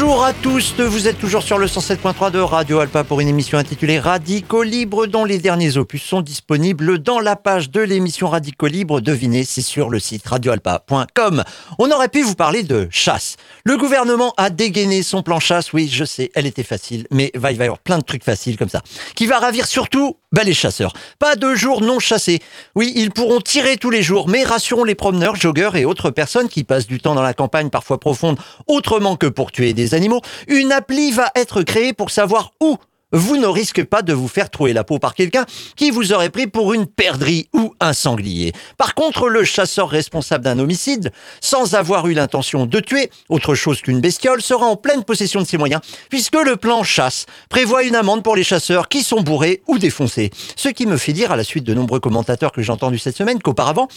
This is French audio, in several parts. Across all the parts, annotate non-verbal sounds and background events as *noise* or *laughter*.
Bonjour à tous, vous êtes toujours sur le 107.3 de Radio Alpa pour une émission intitulée Radico Libre dont les derniers opus sont disponibles dans la page de l'émission Radico Libre. Devinez, c'est sur le site radioalpa.com. On aurait pu vous parler de chasse. Le gouvernement a dégainé son plan chasse, oui je sais, elle était facile, mais il va y avoir plein de trucs faciles comme ça, qui va ravir surtout bah, les chasseurs. Pas de jours non chassés. Oui, ils pourront tirer tous les jours, mais rassurons les promeneurs, joggeurs et autres personnes qui passent du temps dans la campagne parfois profonde autrement que pour tuer des animaux, une appli va être créée pour savoir où vous ne risquez pas de vous faire trouer la peau par quelqu'un qui vous aurait pris pour une perdrix ou un sanglier. Par contre, le chasseur responsable d'un homicide, sans avoir eu l'intention de tuer autre chose qu'une bestiole, sera en pleine possession de ses moyens, puisque le plan chasse prévoit une amende pour les chasseurs qui sont bourrés ou défoncés. Ce qui me fait dire, à la suite de nombreux commentateurs que j'ai entendus cette semaine, qu'auparavant,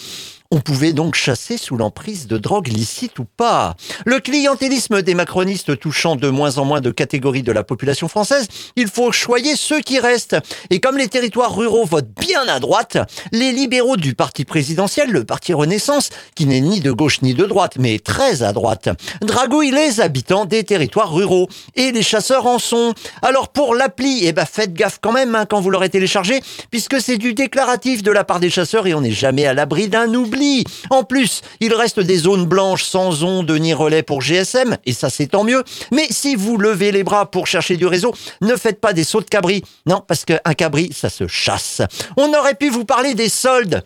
on pouvait donc chasser sous l'emprise de drogue licite ou pas. Le clientélisme des macronistes touchant de moins en moins de catégories de la population française, il faut choyer ceux qui restent. Et comme les territoires ruraux votent bien à droite, les libéraux du parti présidentiel, le parti Renaissance, qui n'est ni de gauche ni de droite, mais très à droite, dragouille les habitants des territoires ruraux. Et les chasseurs en sont. Alors pour l'appli, eh ben faites gaffe quand même hein, quand vous l'aurez téléchargé, puisque c'est du déclaratif de la part des chasseurs et on n'est jamais à l'abri d'un oubli. En plus, il reste des zones blanches sans ondes ni relais pour GSM, et ça c'est tant mieux. Mais si vous levez les bras pour chercher du réseau, ne faites pas des sauts de cabri. Non, parce qu'un cabri, ça se chasse. On aurait pu vous parler des soldes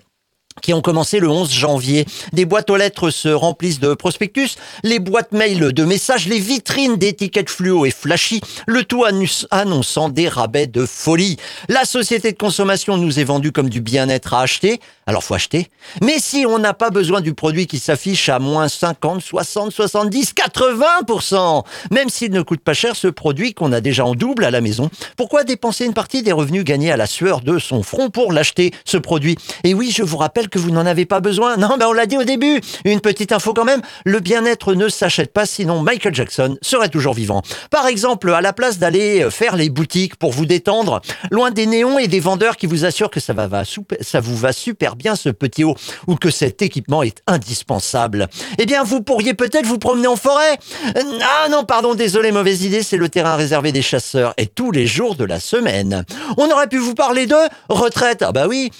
qui ont commencé le 11 janvier. Des boîtes aux lettres se remplissent de prospectus, les boîtes mail de messages, les vitrines d'étiquettes fluo et flashy, le tout annonçant des rabais de folie. La société de consommation nous est vendue comme du bien-être à acheter, alors faut acheter. Mais si on n'a pas besoin du produit qui s'affiche à moins 50, 60, 70, 80%, même s'il ne coûte pas cher ce produit qu'on a déjà en double à la maison, pourquoi dépenser une partie des revenus gagnés à la sueur de son front pour l'acheter, ce produit? Et oui, je vous rappelle que vous n'en avez pas besoin. Non, ben on l'a dit au début. Une petite info quand même. Le bien-être ne s'achète pas, sinon Michael Jackson serait toujours vivant. Par exemple, à la place d'aller faire les boutiques pour vous détendre, loin des néons et des vendeurs qui vous assurent que ça va, ça vous va super bien ce petit haut ou que cet équipement est indispensable. Eh bien, vous pourriez peut-être vous promener en forêt. Ah non, pardon, désolé, mauvaise idée, c'est le terrain réservé des chasseurs et tous les jours de la semaine. On aurait pu vous parler de retraite. Ah bah oui,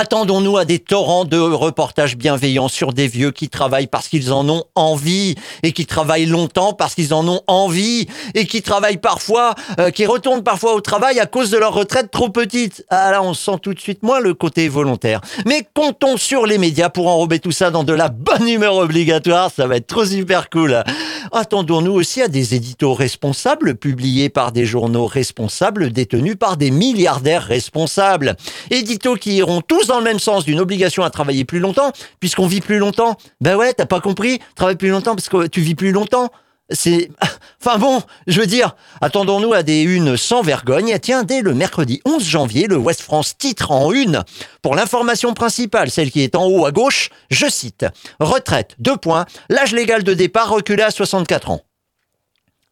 Attendons-nous à des torrents de reportages bienveillants sur des vieux qui travaillent parce qu'ils en ont envie et qui travaillent longtemps parce qu'ils en ont envie et qui travaillent parfois, euh, qui retournent parfois au travail à cause de leur retraite trop petite. Ah là, on sent tout de suite moins le côté volontaire. Mais comptons sur les médias pour enrober tout ça dans de la bonne humeur obligatoire. Ça va être trop super cool. Attendons-nous aussi à des éditos responsables publiés par des journaux responsables détenus par des milliardaires responsables. Éditos qui iront tous dans le même sens d'une obligation à travailler plus longtemps, puisqu'on vit plus longtemps. Ben ouais, t'as pas compris Travaille plus longtemps parce que tu vis plus longtemps. C'est, *laughs* enfin bon, je veux dire, attendons-nous à des unes sans vergogne. Tiens, dès le mercredi 11 janvier, le West France titre en une pour l'information principale, celle qui est en haut à gauche, je cite, retraite, deux points, l'âge légal de départ reculé à 64 ans.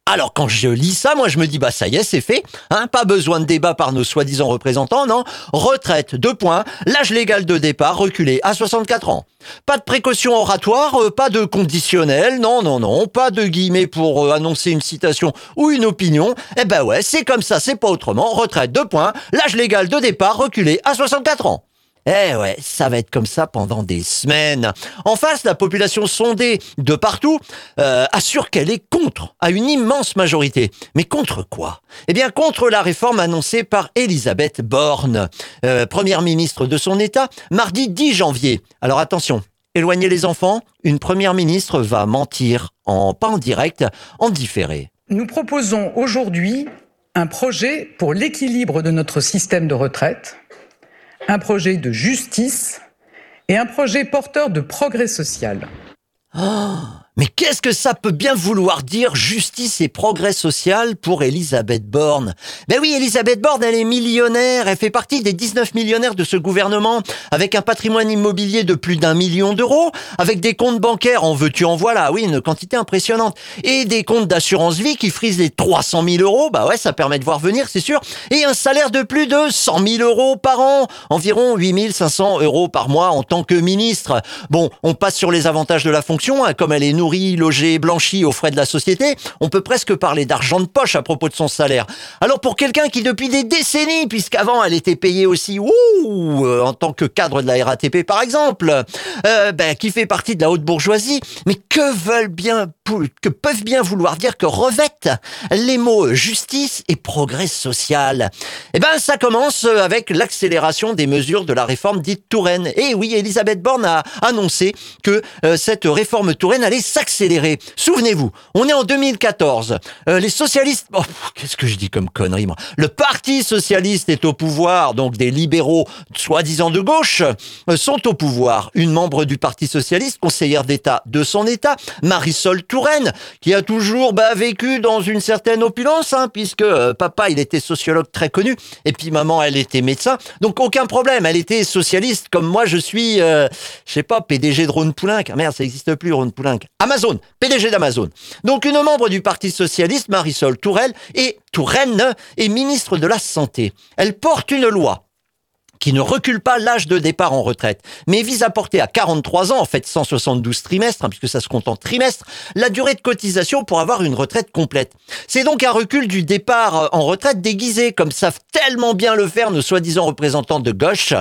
Alors quand je lis ça, moi je me dis bah ça y est, c'est fait, hein, pas besoin de débat par nos soi-disant représentants, non. Retraite, deux points, l'âge légal de départ reculé à 64 ans. Pas de précaution oratoire, euh, pas de conditionnel, non, non, non, pas de guillemets pour euh, annoncer une citation ou une opinion. Eh ben ouais, c'est comme ça, c'est pas autrement. Retraite, deux points, l'âge légal de départ reculé à 64 ans. Eh ouais, ça va être comme ça pendant des semaines. En face, la population sondée de partout euh, assure qu'elle est contre, à une immense majorité. Mais contre quoi? Eh bien, contre la réforme annoncée par Elisabeth Borne, euh, première ministre de son État, mardi 10 janvier. Alors attention, éloignez les enfants, une première ministre va mentir, en pas en direct, en différé. Nous proposons aujourd'hui un projet pour l'équilibre de notre système de retraite un projet de justice et un projet porteur de progrès social. Oh mais qu'est-ce que ça peut bien vouloir dire justice et progrès social pour Elisabeth Borne? Ben oui, Elisabeth Borne, elle est millionnaire, elle fait partie des 19 millionnaires de ce gouvernement, avec un patrimoine immobilier de plus d'un million d'euros, avec des comptes bancaires, en veux-tu en voilà, oui, une quantité impressionnante, et des comptes d'assurance vie qui frisent les 300 000 euros, bah ouais, ça permet de voir venir, c'est sûr, et un salaire de plus de 100 000 euros par an, environ 8 500 euros par mois en tant que ministre. Bon, on passe sur les avantages de la fonction, hein, comme elle est nourrie nourri, logé, blanchi aux frais de la société, on peut presque parler d'argent de poche à propos de son salaire. Alors pour quelqu'un qui depuis des décennies, puisqu'avant elle était payée aussi ouh, euh, en tant que cadre de la RATP par exemple, euh, ben, qui fait partie de la haute bourgeoisie, mais que veulent bien que peuvent bien vouloir dire que revêtent les mots justice et progrès social. Eh ben, ça commence avec l'accélération des mesures de la réforme dite Touraine. Et oui, Elisabeth Borne a annoncé que euh, cette réforme Touraine allait s'accélérer. Souvenez-vous, on est en 2014. Euh, les socialistes, oh, qu'est-ce que je dis comme connerie, moi? Le Parti socialiste est au pouvoir, donc des libéraux soi-disant de gauche euh, sont au pouvoir. Une membre du Parti socialiste, conseillère d'État de son État, Marisol Touraine, qui a toujours bah, vécu dans une certaine opulence, hein, puisque papa, il était sociologue très connu, et puis maman, elle était médecin. Donc aucun problème, elle était socialiste comme moi je suis, euh, je sais pas, PDG de Ron Poulenc. Ah, merde, ça n'existe plus, Ron Poulenc. Amazon, PDG d'Amazon. Donc une membre du Parti Socialiste, Marisol Tourelle, et Touraine, est ministre de la Santé. Elle porte une loi qui ne recule pas l'âge de départ en retraite, mais vise à porter à 43 ans, en fait 172 trimestres, hein, puisque ça se compte en trimestre, la durée de cotisation pour avoir une retraite complète. C'est donc un recul du départ euh, en retraite déguisé, comme savent tellement bien le faire nos soi-disant représentants de gauche,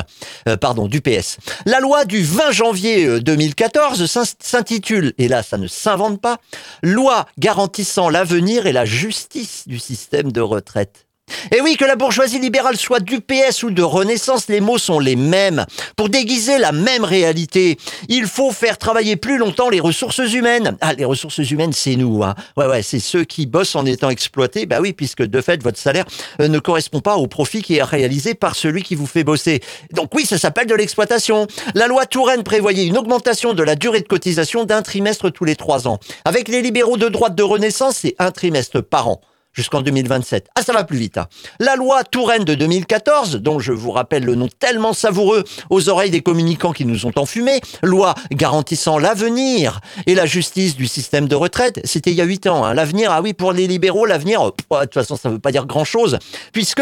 euh, pardon, du PS. La loi du 20 janvier 2014 euh, s'intitule, et là ça ne s'invente pas, Loi garantissant l'avenir et la justice du système de retraite. Et oui, que la bourgeoisie libérale soit du PS ou de Renaissance, les mots sont les mêmes. Pour déguiser la même réalité, il faut faire travailler plus longtemps les ressources humaines. Ah, les ressources humaines, c'est nous. Hein. Ouais, ouais, c'est ceux qui bossent en étant exploités. Bah oui, puisque de fait, votre salaire euh, ne correspond pas au profit qui est réalisé par celui qui vous fait bosser. Donc oui, ça s'appelle de l'exploitation. La loi Touraine prévoyait une augmentation de la durée de cotisation d'un trimestre tous les trois ans. Avec les libéraux de droite de Renaissance, c'est un trimestre par an jusqu'en 2027. Ah, ça va plus vite. Hein. La loi Touraine de 2014, dont je vous rappelle le nom tellement savoureux aux oreilles des communicants qui nous ont enfumés, loi garantissant l'avenir et la justice du système de retraite, c'était il y a huit ans. Hein. L'avenir, ah oui, pour les libéraux, l'avenir, de toute façon, ça ne veut pas dire grand-chose, puisque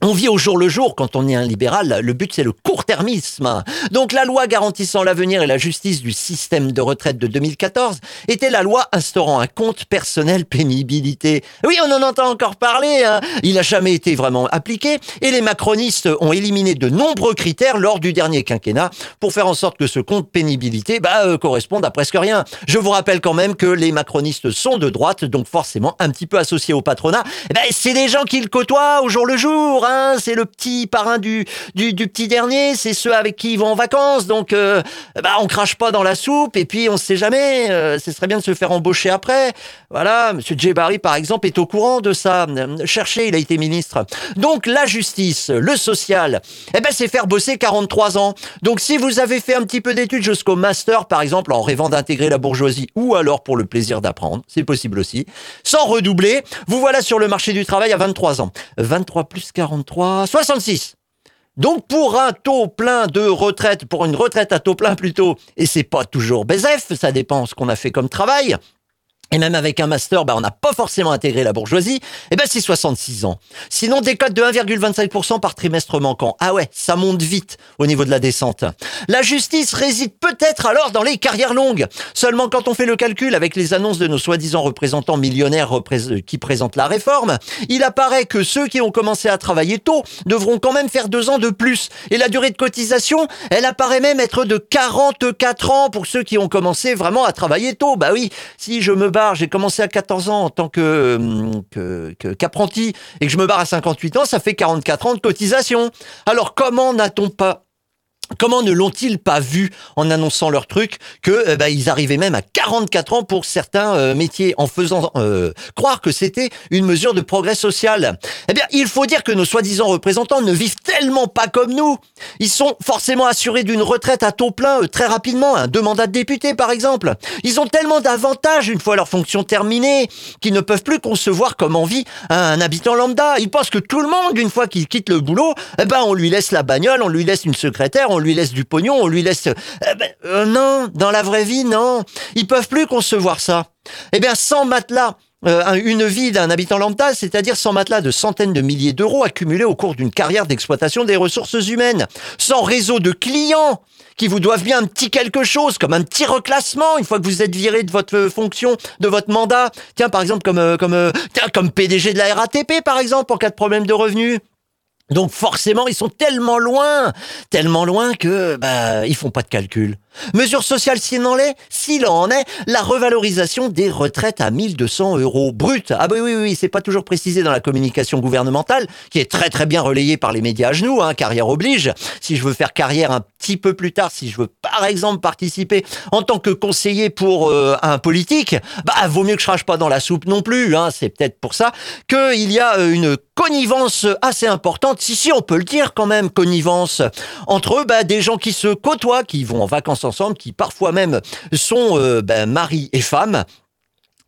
on vit au jour le jour quand on est un libéral. Le but, c'est le court-termisme. Donc, la loi garantissant l'avenir et la justice du système de retraite de 2014 était la loi instaurant un compte personnel pénibilité. Oui, on en entend encore parler. Hein. Il n'a jamais été vraiment appliqué et les macronistes ont éliminé de nombreux critères lors du dernier quinquennat pour faire en sorte que ce compte pénibilité bah, euh, corresponde à presque rien. Je vous rappelle quand même que les macronistes sont de droite, donc forcément un petit peu associés au patronat. Ben, c'est des gens qui le côtoient au jour le jour c'est le petit parrain du, du, petit dernier, c'est ceux avec qui ils vont en vacances, donc euh, bah, on crache pas dans la soupe, et puis on sait jamais, euh, ce serait bien de se faire embaucher après. Voilà, Monsieur Djebari, par exemple, est au courant de ça. Cherchez, il a été ministre. Donc la justice, le social, eh ben c'est faire bosser 43 ans. Donc si vous avez fait un petit peu d'études jusqu'au master, par exemple, en rêvant d'intégrer la bourgeoisie, ou alors pour le plaisir d'apprendre, c'est possible aussi, sans redoubler, vous voilà sur le marché du travail à 23 ans. 23 plus 40 66. Donc pour un taux plein de retraite, pour une retraite à taux plein plutôt, et c'est pas toujours BZF, ça dépend ce qu'on a fait comme travail, et même avec un master, bah, on n'a pas forcément intégré la bourgeoisie, et eh ben c'est 66 ans. Sinon, des codes de 1,25% par trimestre manquant. Ah ouais, ça monte vite au niveau de la descente. La justice réside peut-être alors dans les carrières longues. Seulement quand on fait le calcul avec les annonces de nos soi-disant représentants millionnaires qui présentent la réforme, il apparaît que ceux qui ont commencé à travailler tôt devront quand même faire deux ans de plus. Et la durée de cotisation, elle apparaît même être de 44 ans pour ceux qui ont commencé vraiment à travailler tôt. Bah oui, si je me j'ai commencé à 14 ans en tant que, qu'apprenti et que je me barre à 58 ans, ça fait 44 ans de cotisation. Alors comment n'a-t-on pas Comment ne l'ont-ils pas vu en annonçant leur truc que euh, bah, ils arrivaient même à 44 ans pour certains euh, métiers en faisant euh, croire que c'était une mesure de progrès social? Eh bien, il faut dire que nos soi-disant représentants ne vivent tellement pas comme nous. Ils sont forcément assurés d'une retraite à taux plein très rapidement, un deux mandats de député par exemple. Ils ont tellement d'avantages une fois leur fonction terminée qu'ils ne peuvent plus concevoir comment vit un habitant lambda. Ils pensent que tout le monde, une fois qu'il quitte le boulot, eh ben on lui laisse la bagnole, on lui laisse une secrétaire, lui laisse du pognon, on lui laisse... Euh, ben, euh, non, dans la vraie vie, non. Ils peuvent plus concevoir ça. Eh bien, sans matelas euh, une vie d'un habitant lambda, c'est-à-dire sans matelas de centaines de milliers d'euros accumulés au cours d'une carrière d'exploitation des ressources humaines, sans réseau de clients qui vous doivent bien un petit quelque chose, comme un petit reclassement une fois que vous êtes viré de votre fonction, de votre mandat. Tiens, par exemple, comme, comme, tiens, comme PDG de la RATP, par exemple, en cas de problème de revenus. Donc forcément, ils sont tellement loin, tellement loin que bah ils font pas de calcul. Mesure sociale s'il en est, s'il en est, la revalorisation des retraites à 1200 euros brut. Ah bah oui, oui, oui, c'est pas toujours précisé dans la communication gouvernementale, qui est très très bien relayée par les médias à genoux, hein, carrière oblige. Si je veux faire carrière un petit peu plus tard, si je veux par exemple participer en tant que conseiller pour euh, un politique, bah vaut mieux que je crache pas dans la soupe non plus. Hein. C'est peut-être pour ça qu'il y a euh, une connivence assez importante, si si on peut le dire quand même, connivence entre bah, des gens qui se côtoient, qui vont en vacances ensemble, qui parfois même sont euh, ben, mari et femme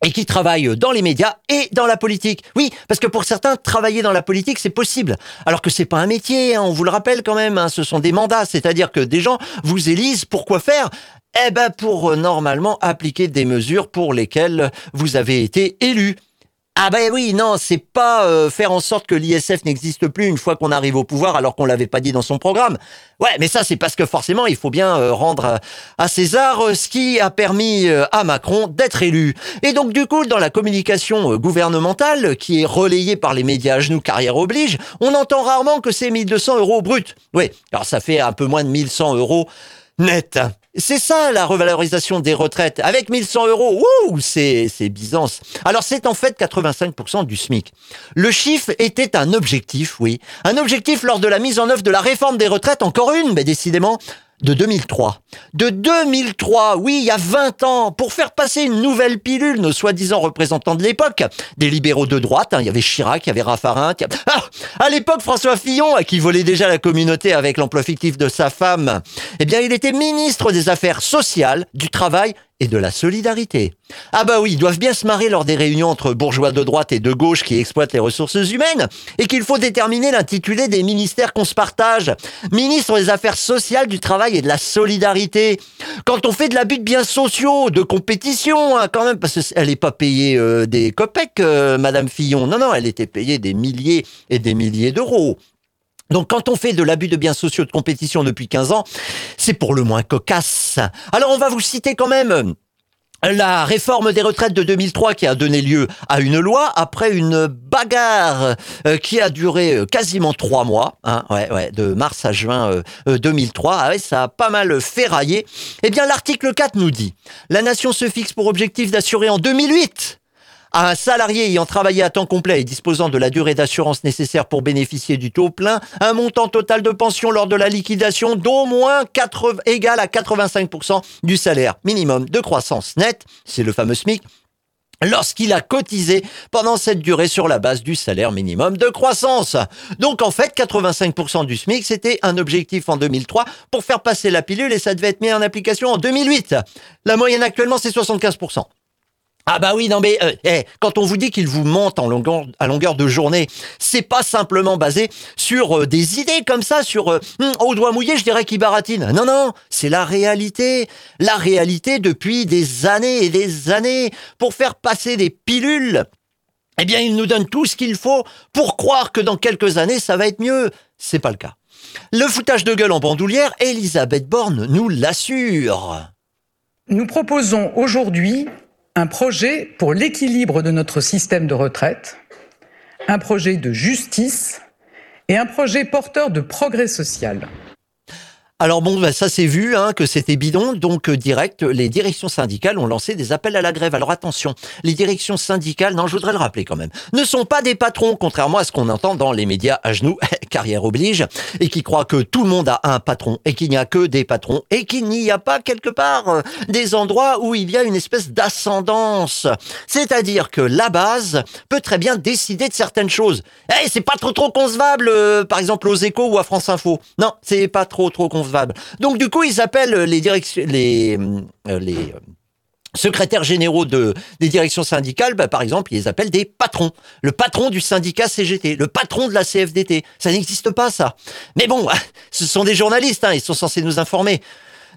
et qui travaillent dans les médias et dans la politique. Oui, parce que pour certains, travailler dans la politique, c'est possible. Alors que c'est pas un métier, hein, on vous le rappelle quand même, hein, ce sont des mandats, c'est-à-dire que des gens vous élisent pour quoi faire? Eh ben pour euh, normalement appliquer des mesures pour lesquelles vous avez été élu. Ah ben oui, non, c'est pas euh, faire en sorte que l'ISF n'existe plus une fois qu'on arrive au pouvoir alors qu'on l'avait pas dit dans son programme. Ouais, mais ça c'est parce que forcément il faut bien euh, rendre à César euh, ce qui a permis à Macron d'être élu. Et donc du coup, dans la communication gouvernementale qui est relayée par les médias à genoux carrière oblige, on entend rarement que c'est 1200 euros brut. Oui, alors ça fait un peu moins de 1100 euros net. C'est ça la revalorisation des retraites. Avec 1100 euros, ouh, c'est, c'est Byzance. Alors c'est en fait 85% du SMIC. Le chiffre était un objectif, oui. Un objectif lors de la mise en œuvre de la réforme des retraites, encore une, mais décidément, de 2003. De 2003, oui, il y a 20 ans, pour faire passer une nouvelle pilule, nos soi-disant représentants de l'époque, des libéraux de droite, hein, il y avait Chirac, il y avait Raffarin, ah, à l'époque François Fillon, qui volait déjà la communauté avec l'emploi fictif de sa femme, eh bien il était ministre des Affaires sociales, du Travail et de la solidarité. Ah bah oui, ils doivent bien se marrer lors des réunions entre bourgeois de droite et de gauche qui exploitent les ressources humaines, et qu'il faut déterminer l'intitulé des ministères qu'on se partage. Ministre des Affaires sociales, du Travail et de la solidarité. Quand on fait de l'abus de biens sociaux, de compétition, hein, quand même, parce qu'elle n'est pas payée euh, des copecs, euh, Madame Fillon. Non, non, elle était payée des milliers et des milliers d'euros. Donc quand on fait de l'abus de biens sociaux de compétition depuis 15 ans, c'est pour le moins cocasse. Alors on va vous citer quand même la réforme des retraites de 2003 qui a donné lieu à une loi après une bagarre euh, qui a duré euh, quasiment trois mois, hein, ouais, ouais, de mars à juin 2003. Euh, ah ouais, ça a pas mal ferraillé. Eh bien, l'article 4 nous dit la nation se fixe pour objectif d'assurer en 2008 à un salarié ayant travaillé à temps complet et disposant de la durée d'assurance nécessaire pour bénéficier du taux plein, un montant total de pension lors de la liquidation d'au moins 80, égal à 85% du salaire minimum de croissance nette, c'est le fameux SMIC, lorsqu'il a cotisé pendant cette durée sur la base du salaire minimum de croissance. Donc en fait, 85% du SMIC, c'était un objectif en 2003 pour faire passer la pilule et ça devait être mis en application en 2008. La moyenne actuellement, c'est 75%. Ah bah oui, non mais euh, eh, quand on vous dit qu'il vous monte en longueur, à longueur de journée, c'est pas simplement basé sur euh, des idées comme ça, sur euh, hmm, au doigt mouillé, je dirais qu'il baratine. Non, non, c'est la réalité. La réalité depuis des années et des années. Pour faire passer des pilules, eh bien, il nous donne tout ce qu'il faut pour croire que dans quelques années, ça va être mieux. C'est pas le cas. Le foutage de gueule en bandoulière, Elisabeth Borne nous l'assure. Nous proposons aujourd'hui un projet pour l'équilibre de notre système de retraite, un projet de justice et un projet porteur de progrès social. Alors bon, bah, ça c'est vu hein, que c'était bidon, donc euh, direct, les directions syndicales ont lancé des appels à la grève. Alors attention, les directions syndicales, non, je voudrais le rappeler quand même, ne sont pas des patrons, contrairement à ce qu'on entend dans les médias à genoux, *laughs* carrière oblige, et qui croient que tout le monde a un patron et qu'il n'y a que des patrons et qu'il n'y a pas quelque part euh, des endroits où il y a une espèce d'ascendance. C'est-à-dire que la base peut très bien décider de certaines choses. Eh, c'est pas trop trop concevable, euh, par exemple aux échos ou à France Info. Non, c'est pas trop trop concevable donc du coup, ils appellent les directions, les, euh, euh, secrétaires généraux de, des directions syndicales, bah, par exemple, ils les appellent des patrons. Le patron du syndicat CGT, le patron de la CFDT. Ça n'existe pas, ça. Mais bon, *laughs* ce sont des journalistes, hein, ils sont censés nous informer.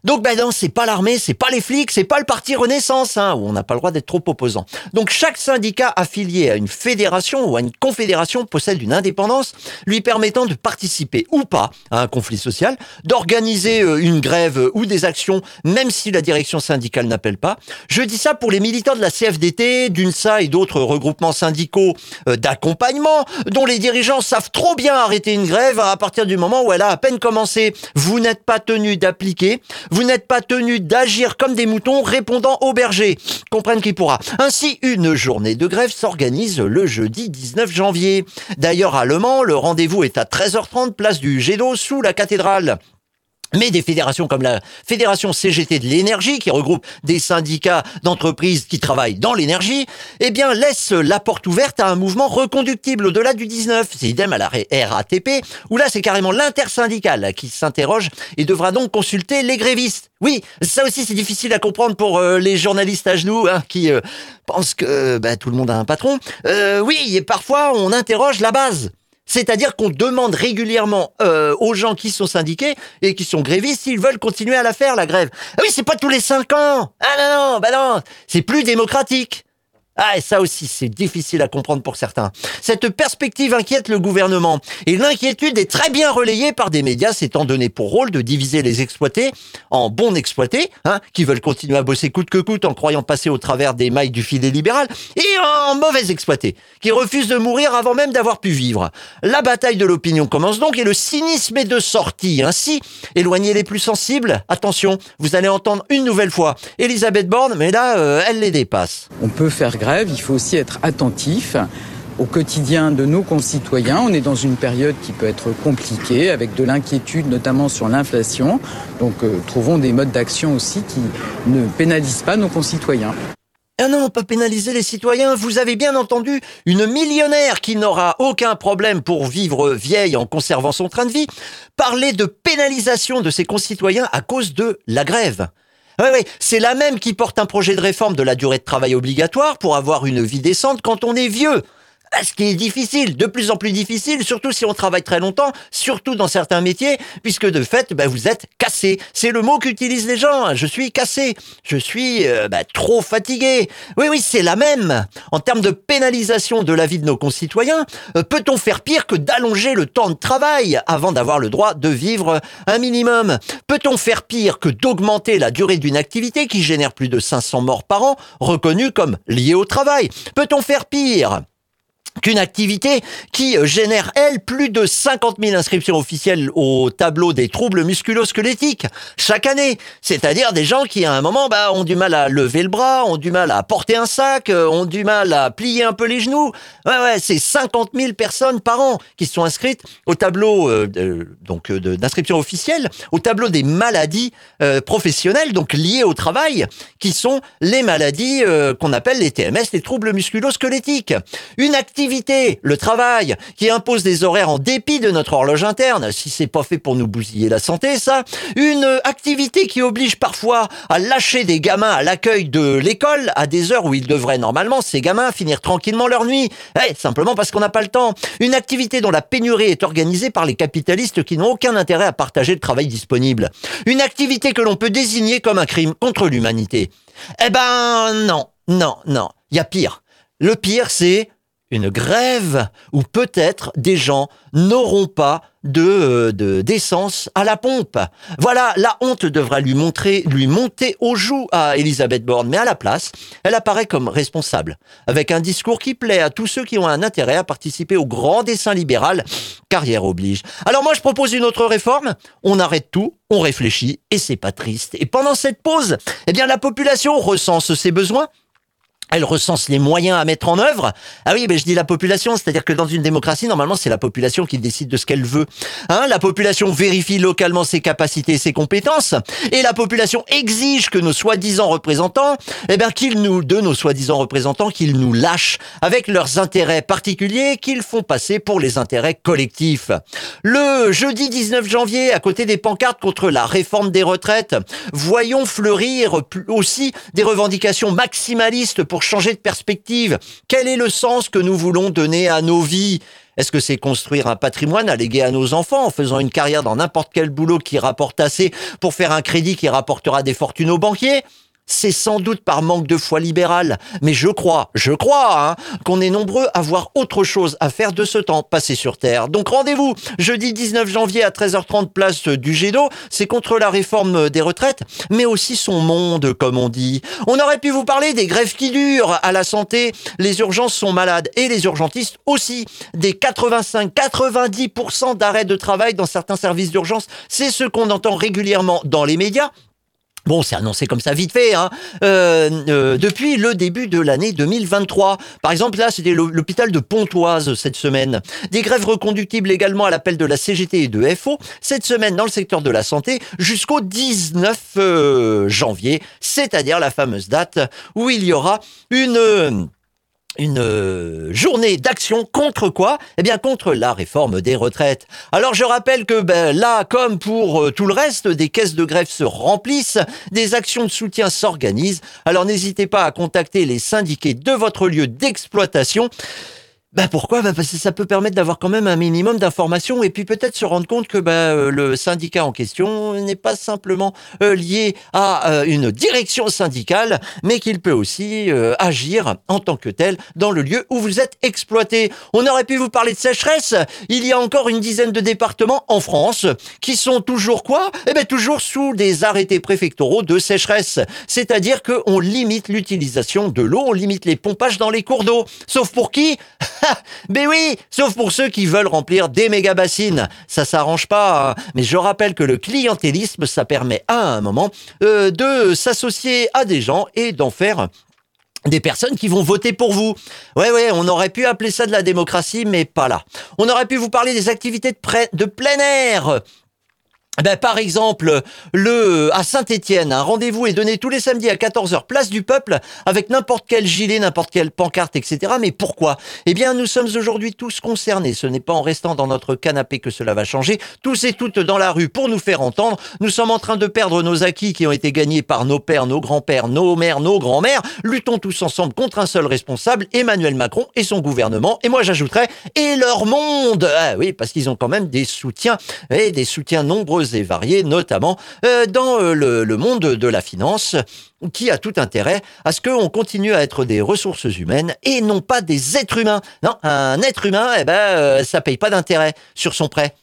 Donc ben non, c'est pas l'armée, c'est pas les flics, c'est pas le parti Renaissance, hein, où on n'a pas le droit d'être trop opposant. Donc chaque syndicat affilié à une fédération ou à une confédération possède une indépendance lui permettant de participer ou pas à un conflit social, d'organiser euh, une grève ou des actions, même si la direction syndicale n'appelle pas. Je dis ça pour les militants de la CFDT, d'UNSA et d'autres regroupements syndicaux euh, d'accompagnement, dont les dirigeants savent trop bien arrêter une grève à partir du moment où elle a à peine commencé. Vous n'êtes pas tenu d'appliquer, vous n'êtes pas tenu d'agir comme des moutons répondant au berger. Comprenne qui pourra. Ainsi, une journée de grève s'organise le jeudi 19 janvier. D'ailleurs, à Le Mans, le rendez-vous est à 13h30, place du d'eau sous la cathédrale. Mais des fédérations comme la Fédération CGT de l'énergie, qui regroupe des syndicats d'entreprises qui travaillent dans l'énergie, eh bien, laisse la porte ouverte à un mouvement reconductible au-delà du 19. C'est idem à la RATP, où là, c'est carrément l'intersyndicale qui s'interroge et devra donc consulter les grévistes. Oui, ça aussi, c'est difficile à comprendre pour euh, les journalistes à genoux, hein, qui euh, pensent que bah, tout le monde a un patron. Euh, oui, et parfois, on interroge la base. C'est-à-dire qu'on demande régulièrement euh, aux gens qui sont syndiqués et qui sont grévistes s'ils veulent continuer à la faire, la grève. Ah oui, c'est pas tous les cinq ans. Ah non, non, bah non, c'est plus démocratique. Ah, et ça aussi, c'est difficile à comprendre pour certains. Cette perspective inquiète le gouvernement. Et l'inquiétude est très bien relayée par des médias s'étant donné pour rôle de diviser les exploités en bons exploités, hein, qui veulent continuer à bosser coûte que coûte en croyant passer au travers des mailles du filet libéral, et en mauvais exploités, qui refusent de mourir avant même d'avoir pu vivre. La bataille de l'opinion commence donc et le cynisme est de sortie. Ainsi, éloigner les plus sensibles, attention, vous allez entendre une nouvelle fois Elisabeth Borne, mais là, euh, elle les dépasse. On peut faire il faut aussi être attentif au quotidien de nos concitoyens. On est dans une période qui peut être compliquée, avec de l'inquiétude notamment sur l'inflation. Donc euh, trouvons des modes d'action aussi qui ne pénalisent pas nos concitoyens. Ah non, pas pénaliser les citoyens. Vous avez bien entendu, une millionnaire qui n'aura aucun problème pour vivre vieille en conservant son train de vie, parler de pénalisation de ses concitoyens à cause de la grève. Oui, oui, c'est la même qui porte un projet de réforme de la durée de travail obligatoire pour avoir une vie décente quand on est vieux. Ce qui est difficile, de plus en plus difficile, surtout si on travaille très longtemps, surtout dans certains métiers, puisque de fait, bah, vous êtes cassé. C'est le mot qu'utilisent les gens. Hein. Je suis cassé. Je suis euh, bah, trop fatigué. Oui, oui, c'est la même. En termes de pénalisation de la vie de nos concitoyens, euh, peut-on faire pire que d'allonger le temps de travail avant d'avoir le droit de vivre un minimum? Peut-on faire pire que d'augmenter la durée d'une activité qui génère plus de 500 morts par an, reconnue comme liée au travail? Peut-on faire pire? Qu'une activité qui euh, génère, elle, plus de 50 000 inscriptions officielles au tableau des troubles musculo-squelettiques chaque année. C'est-à-dire des gens qui, à un moment, bah, ont du mal à lever le bras, ont du mal à porter un sac, euh, ont du mal à plier un peu les genoux. Ouais, ouais, c'est 50 000 personnes par an qui sont inscrites au tableau, euh, donc, d'inscription officielle, au tableau des maladies professionnelles, donc liées au travail, qui sont les maladies qu'on appelle les TMS, les troubles musculo-squelettiques. Une activité le travail, qui impose des horaires en dépit de notre horloge interne, si c'est pas fait pour nous bousiller la santé, ça. Une activité qui oblige parfois à lâcher des gamins à l'accueil de l'école à des heures où ils devraient normalement, ces gamins, finir tranquillement leur nuit. Eh, simplement parce qu'on n'a pas le temps. Une activité dont la pénurie est organisée par les capitalistes qui n'ont aucun intérêt à partager le travail disponible. Une activité que l'on peut désigner comme un crime contre l'humanité. Eh ben, non, non, non. Il y a pire. Le pire, c'est une grève où peut-être des gens n'auront pas de d'essence à la pompe. Voilà, la honte devra lui montrer, lui monter aux joues à Elisabeth Borne, mais à la place, elle apparaît comme responsable, avec un discours qui plaît à tous ceux qui ont un intérêt à participer au grand dessin libéral. Carrière oblige. Alors moi, je propose une autre réforme. On arrête tout, on réfléchit, et c'est pas triste. Et pendant cette pause, eh bien, la population recense ses besoins elle recense les moyens à mettre en œuvre. Ah oui, mais je dis la population, c'est-à-dire que dans une démocratie, normalement, c'est la population qui décide de ce qu'elle veut. Hein la population vérifie localement ses capacités et ses compétences, et la population exige que nos soi-disant représentants, eh bien, qu'ils nous, de nos soi-disant représentants, qu'ils nous lâchent avec leurs intérêts particuliers qu'ils font passer pour les intérêts collectifs. Le jeudi 19 janvier, à côté des pancartes contre la réforme des retraites, voyons fleurir aussi des revendications maximalistes changer de perspective. Quel est le sens que nous voulons donner à nos vies? Est-ce que c'est construire un patrimoine à léguer à nos enfants en faisant une carrière dans n'importe quel boulot qui rapporte assez pour faire un crédit qui rapportera des fortunes aux banquiers? C'est sans doute par manque de foi libérale, mais je crois, je crois, hein, qu'on est nombreux à voir autre chose à faire de ce temps passé sur Terre. Donc rendez-vous jeudi 19 janvier à 13h30 place du Gédo. C'est contre la réforme des retraites, mais aussi son monde, comme on dit. On aurait pu vous parler des grèves qui durent à la santé. Les urgences sont malades et les urgentistes aussi. Des 85-90% d'arrêts de travail dans certains services d'urgence. C'est ce qu'on entend régulièrement dans les médias. Bon, c'est annoncé comme ça vite fait, hein. Euh, euh, depuis le début de l'année 2023. Par exemple, là, c'était l'hôpital de Pontoise cette semaine. Des grèves reconductibles également à l'appel de la CGT et de FO cette semaine dans le secteur de la santé jusqu'au 19 euh, janvier, c'est-à-dire la fameuse date où il y aura une une euh, journée d'action contre quoi? Eh bien contre la réforme des retraites. Alors je rappelle que ben, là, comme pour euh, tout le reste, des caisses de grève se remplissent, des actions de soutien s'organisent. Alors n'hésitez pas à contacter les syndiqués de votre lieu d'exploitation. Ben pourquoi? Ben Parce que ça peut permettre d'avoir quand même un minimum d'informations et puis peut-être se rendre compte que ben, le syndicat en question n'est pas simplement euh, lié à euh, une direction syndicale, mais qu'il peut aussi euh, agir en tant que tel dans le lieu où vous êtes exploité. On aurait pu vous parler de sécheresse. Il y a encore une dizaine de départements en France qui sont toujours quoi? Eh ben toujours sous des arrêtés préfectoraux de sécheresse. C'est-à-dire qu'on limite l'utilisation de l'eau, on limite les pompages dans les cours d'eau. Sauf pour qui? *laughs* *laughs* Mais oui, sauf pour ceux qui veulent remplir des méga bassines. Ça s'arrange pas. Hein. Mais je rappelle que le clientélisme, ça permet à un moment euh, de s'associer à des gens et d'en faire des personnes qui vont voter pour vous. Ouais, ouais, on aurait pu appeler ça de la démocratie, mais pas là. On aurait pu vous parler des activités de, de plein air. Ben, par exemple, le à Saint-Étienne, un rendez-vous est donné tous les samedis à 14h, place du Peuple, avec n'importe quel gilet, n'importe quelle pancarte, etc. Mais pourquoi? Eh bien, nous sommes aujourd'hui tous concernés. Ce n'est pas en restant dans notre canapé que cela va changer. Tous et toutes dans la rue pour nous faire entendre. Nous sommes en train de perdre nos acquis qui ont été gagnés par nos pères, nos grands-pères, nos mères, nos grands-mères. Luttons tous ensemble contre un seul responsable, Emmanuel Macron et son gouvernement. Et moi, j'ajouterais, et leur monde Ah oui, parce qu'ils ont quand même des soutiens, et des soutiens nombreux et variés, notamment euh, dans euh, le, monde de la finance, qui a tout intérêt à ce qu'on continue à être des ressources humaines et non pas des êtres humains. Non, un être humain, eh ben, euh, ça paye pas d'intérêt sur son prêt.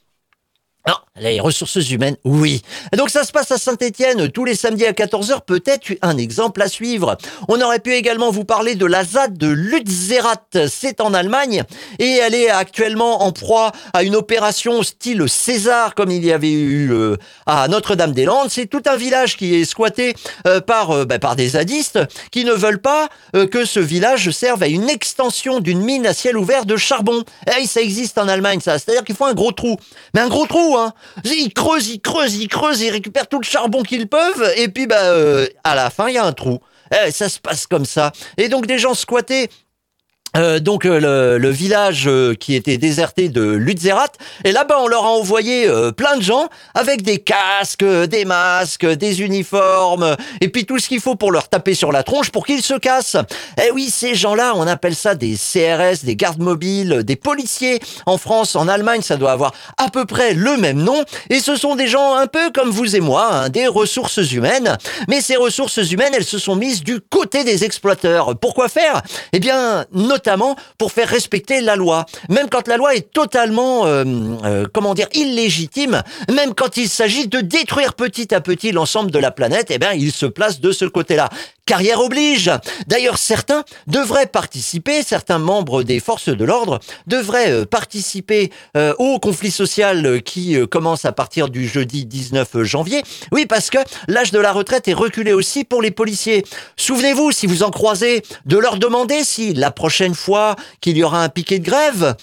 Non, les ressources humaines, oui. Donc ça se passe à Saint-Étienne tous les samedis à 14h, peut-être un exemple à suivre. On aurait pu également vous parler de la ZAD de Lützerath, c'est en Allemagne, et elle est actuellement en proie à une opération style César, comme il y avait eu euh, à Notre-Dame-des-Landes. C'est tout un village qui est squatté euh, par, euh, ben, par des zadistes qui ne veulent pas que ce village serve à une extension d'une mine à ciel ouvert de charbon. Et eh, ça existe en Allemagne, ça. C'est-à-dire qu'il faut un gros trou. Mais un gros trou Hein. Ils creusent, ils creusent, ils creusent, ils récupèrent tout le charbon qu'ils peuvent, et puis bah, euh, à la fin, il y a un trou. Eh, ça se passe comme ça. Et donc des gens squattés euh, donc euh, le, village euh, qui était déserté de Lutzerat et là-bas on leur a envoyé plein de gens avec des casques, des masques, des uniformes et puis tout ce qu'il faut pour leur taper sur la tronche pour qu'ils se cassent. Eh oui, ces gens-là, on appelle ça des CRS, des gardes mobiles, des policiers. En France, en Allemagne, ça doit avoir à peu près le même nom et ce sont des gens un peu comme vous et moi, hein, des ressources humaines. Mais ces ressources humaines, elles se sont mises du côté des exploiteurs. Pourquoi faire? Eh bien, notamment pour faire respecter la loi. Même quand la loi est totalement, euh, euh, comment dire, illégitime, même quand il s'agit de détruire petit à petit l'ensemble de la planète, eh bien, il se place de ce côté-là. Carrière oblige. D'ailleurs, certains devraient participer, certains membres des forces de l'ordre devraient euh, participer au conflit social qui commence à partir du jeudi 19 janvier. Oui, parce que l'âge de la retraite est reculé aussi pour les policiers. Souvenez-vous, si vous en croisez, de leur demander si la prochaine fois qu'il y aura un piquet de grève,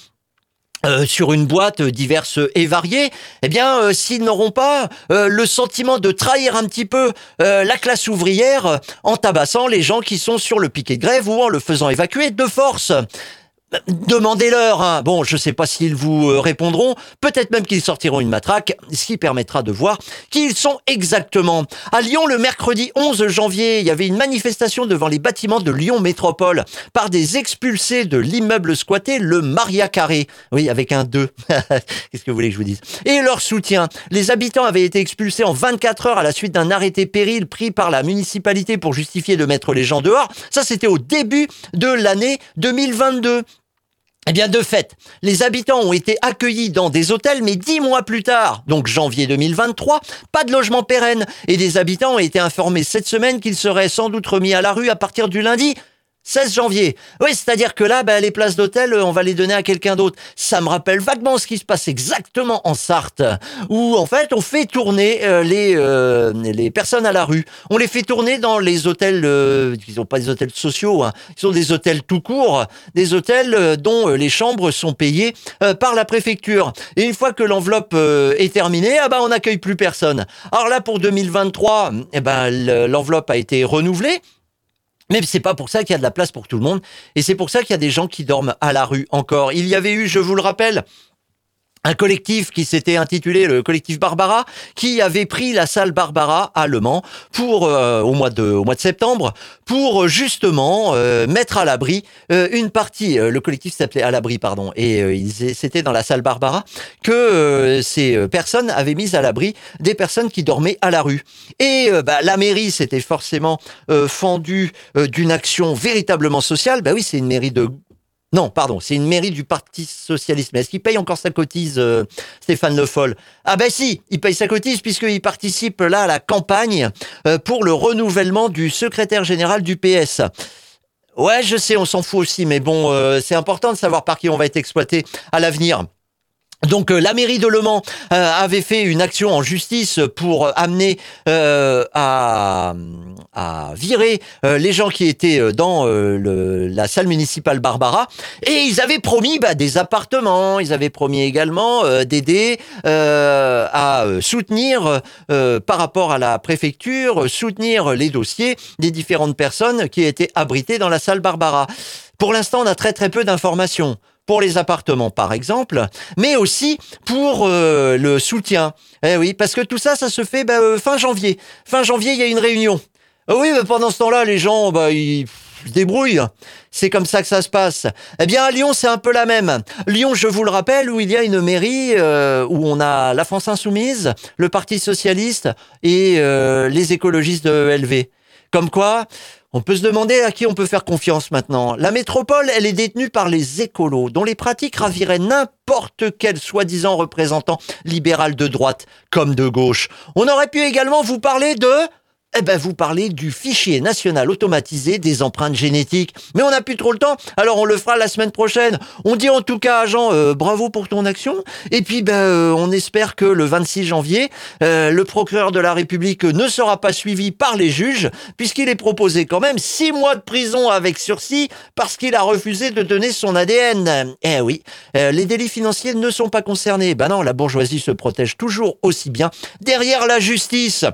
euh, sur une boîte diverse et variée, eh bien, euh, s'ils n'auront pas euh, le sentiment de trahir un petit peu la classe ouvrière en tabassant les gens qui sont sur le piquet de grève ou en le faisant évacuer de force. Demandez-leur. Hein. Bon, je ne sais pas s'ils vous euh, répondront. Peut-être même qu'ils sortiront une matraque, ce qui permettra de voir qui ils sont exactement. À Lyon, le mercredi 11 janvier, il y avait une manifestation devant les bâtiments de Lyon Métropole par des expulsés de l'immeuble squatté, le Maria Carré. Oui, avec un 2. *laughs* Qu'est-ce que vous voulez que je vous dise? Et leur soutien. Les habitants avaient été expulsés en 24 heures à la suite d'un arrêté péril pris par la municipalité pour justifier de mettre les gens dehors. Ça, c'était au début de l'année 2022. Eh bien, de fait, les habitants ont été accueillis dans des hôtels, mais dix mois plus tard, donc janvier 2023, pas de logement pérenne. Et des habitants ont été informés cette semaine qu'ils seraient sans doute remis à la rue à partir du lundi 16 janvier. Oui, c'est-à-dire que là, ben, les places d'hôtel, on va les donner à quelqu'un d'autre. Ça me rappelle vaguement ce qui se passe exactement en Sarthe, où en fait, on fait tourner euh, les euh, les personnes à la rue. On les fait tourner dans les hôtels. Euh, ils n'ont pas des hôtels sociaux, hein. ils sont des hôtels tout court, des hôtels dont les chambres sont payées par la préfecture. Et une fois que l'enveloppe est terminée, ah ben, on n'accueille plus personne. Alors là, pour 2023, eh ben, l'enveloppe a été renouvelée. Mais c'est pas pour ça qu'il y a de la place pour tout le monde. Et c'est pour ça qu'il y a des gens qui dorment à la rue encore. Il y avait eu, je vous le rappelle, un collectif qui s'était intitulé le collectif Barbara, qui avait pris la salle Barbara à Le Mans pour euh, au mois de au mois de septembre pour euh, justement euh, mettre à l'abri une partie. le collectif s'appelait à l'abri, pardon, et c'était dans la salle Barbara que ces personnes avaient mis à l'abri des personnes qui dormaient à la rue. Et bah, la mairie s'était forcément fendue d'une action véritablement sociale. Bah oui, c'est une mairie de non, pardon, c'est une mairie du Parti Socialiste. Mais est-ce qu'il paye encore sa cotise, euh, Stéphane Le Foll? Ah ben si, il paye sa cotise puisqu'il participe là à la campagne euh, pour le renouvellement du secrétaire général du PS. Ouais, je sais, on s'en fout aussi, mais bon, euh, c'est important de savoir par qui on va être exploité à l'avenir. Donc euh, la mairie de Le Mans euh, avait fait une action en justice pour amener euh, à, à, virer les gens qui étaient dans la salle municipale Barbara. Et ils avaient promis bah, des appartements, ils avaient promis également d'aider à soutenir par rapport à la préfecture, soutenir les dossiers des différentes personnes qui étaient abritées dans la salle Barbara. Pour l'instant, on a très très peu d'informations pour les appartements par exemple, mais aussi pour euh, le soutien. Eh oui, parce que tout ça, ça se fait bah, euh, fin janvier. Fin janvier, il y a une réunion. Ah oui, mais pendant ce temps-là, les gens, bah, ils se débrouillent. C'est comme ça que ça se passe. Eh bien, à Lyon, c'est un peu la même. Lyon, je vous le rappelle, où il y a une mairie euh, où on a la France Insoumise, le Parti Socialiste et les écologistes de LV. Comme quoi, on peut se demander à qui on peut faire confiance maintenant. La métropole, elle est détenue par les écolos, dont les pratiques raviraient n'importe quel soi-disant représentant libéral de droite comme de gauche. On aurait pu également vous parler de eh ben, vous parlez du fichier national automatisé des empreintes génétiques. Mais on n'a plus trop le temps, alors on le fera la semaine prochaine. On dit en tout cas à Jean, euh, bravo pour ton action. Et puis, ben, euh, on espère que le 26 janvier, euh, le procureur de la République ne sera pas suivi par les juges, puisqu'il est proposé quand même six mois de prison avec sursis parce qu'il a refusé de donner son ADN. Eh oui, les délits financiers ne sont pas concernés. Ben non, la bourgeoisie se protège toujours aussi bien derrière la justice.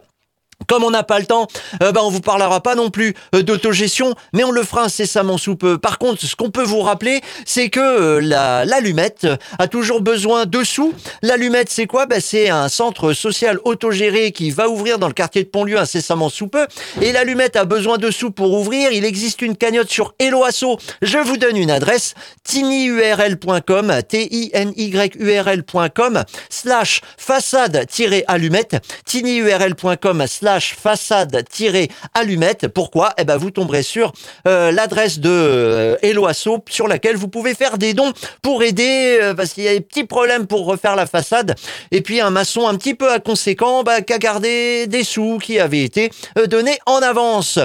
Comme on n'a pas le temps, euh, ben on vous parlera pas non plus euh, d'autogestion, mais on le fera incessamment sous peu. Par contre, ce qu'on peut vous rappeler, c'est que euh, l'allumette a toujours besoin de sous. L'allumette, c'est quoi? Ben, C'est un centre social autogéré qui va ouvrir dans le quartier de Pontlieu incessamment sous peu. Et l'allumette a besoin de sous pour ouvrir. Il existe une cagnotte sur Eloasso. Je vous donne une adresse, tinyurl.com, T-I-N-Y-U-R-L.com, slash façade-allumette, tinyurl.com, slash façade-allumette. Pourquoi? Eh ben, vous tomberez sur euh, l'adresse de euh, Eloasso sur laquelle vous pouvez faire des dons pour aider euh, parce qu'il y a des petits problèmes pour refaire la façade. Et puis un maçon un petit peu inconséquent bah, qui a gardé des sous qui avaient été donnés en avance.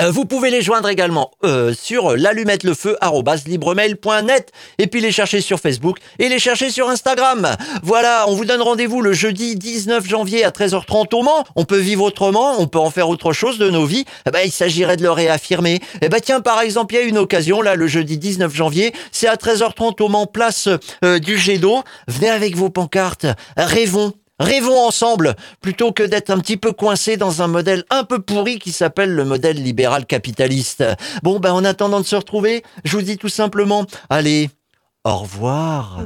Euh, vous pouvez les joindre également euh, sur l'allumettelefeu@libremail.net et puis les chercher sur Facebook et les chercher sur Instagram. Voilà, on vous donne rendez-vous le jeudi 19 janvier à 13h30 au Mans. On peut vivre autrement, on peut en faire autre chose de nos vies. Eh ben, il s'agirait de le réaffirmer. Eh ben tiens, par exemple, il y a une occasion là le jeudi 19 janvier, c'est à 13h30 au Mans, place euh, du Jet. Venez avec vos pancartes, rêvons Rêvons ensemble, plutôt que d'être un petit peu coincé dans un modèle un peu pourri qui s'appelle le modèle libéral capitaliste. Bon, ben en attendant de se retrouver, je vous dis tout simplement, allez, au revoir.